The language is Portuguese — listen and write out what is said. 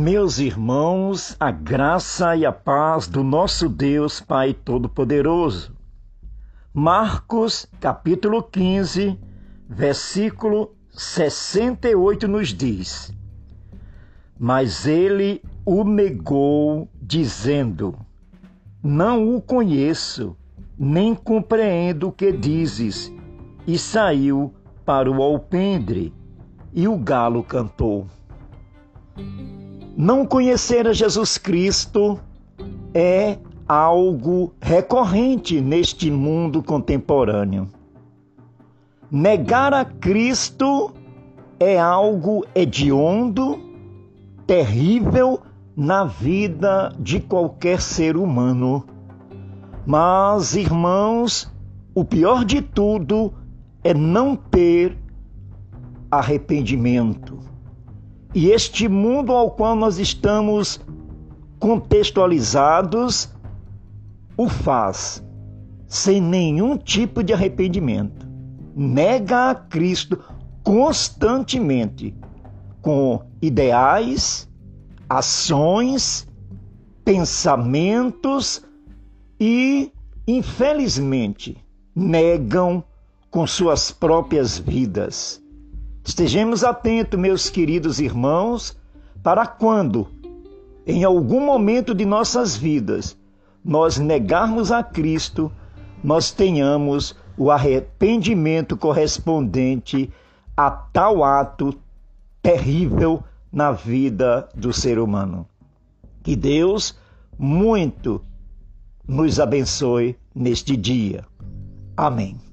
Meus irmãos, a graça e a paz do nosso Deus Pai Todo-Poderoso. Marcos, capítulo 15, versículo 68 nos diz: Mas ele o negou, dizendo: Não o conheço, nem compreendo o que dizes. E saiu para o alpendre, e o galo cantou. Não conhecer a Jesus Cristo é algo recorrente neste mundo contemporâneo. Negar a Cristo é algo hediondo, terrível na vida de qualquer ser humano. Mas, irmãos, o pior de tudo é não ter arrependimento. E este mundo ao qual nós estamos contextualizados o faz sem nenhum tipo de arrependimento. Nega a Cristo constantemente com ideais, ações, pensamentos e, infelizmente, negam com suas próprias vidas. Estejamos atentos, meus queridos irmãos, para quando, em algum momento de nossas vidas, nós negarmos a Cristo, nós tenhamos o arrependimento correspondente a tal ato terrível na vida do ser humano. Que Deus muito nos abençoe neste dia. Amém.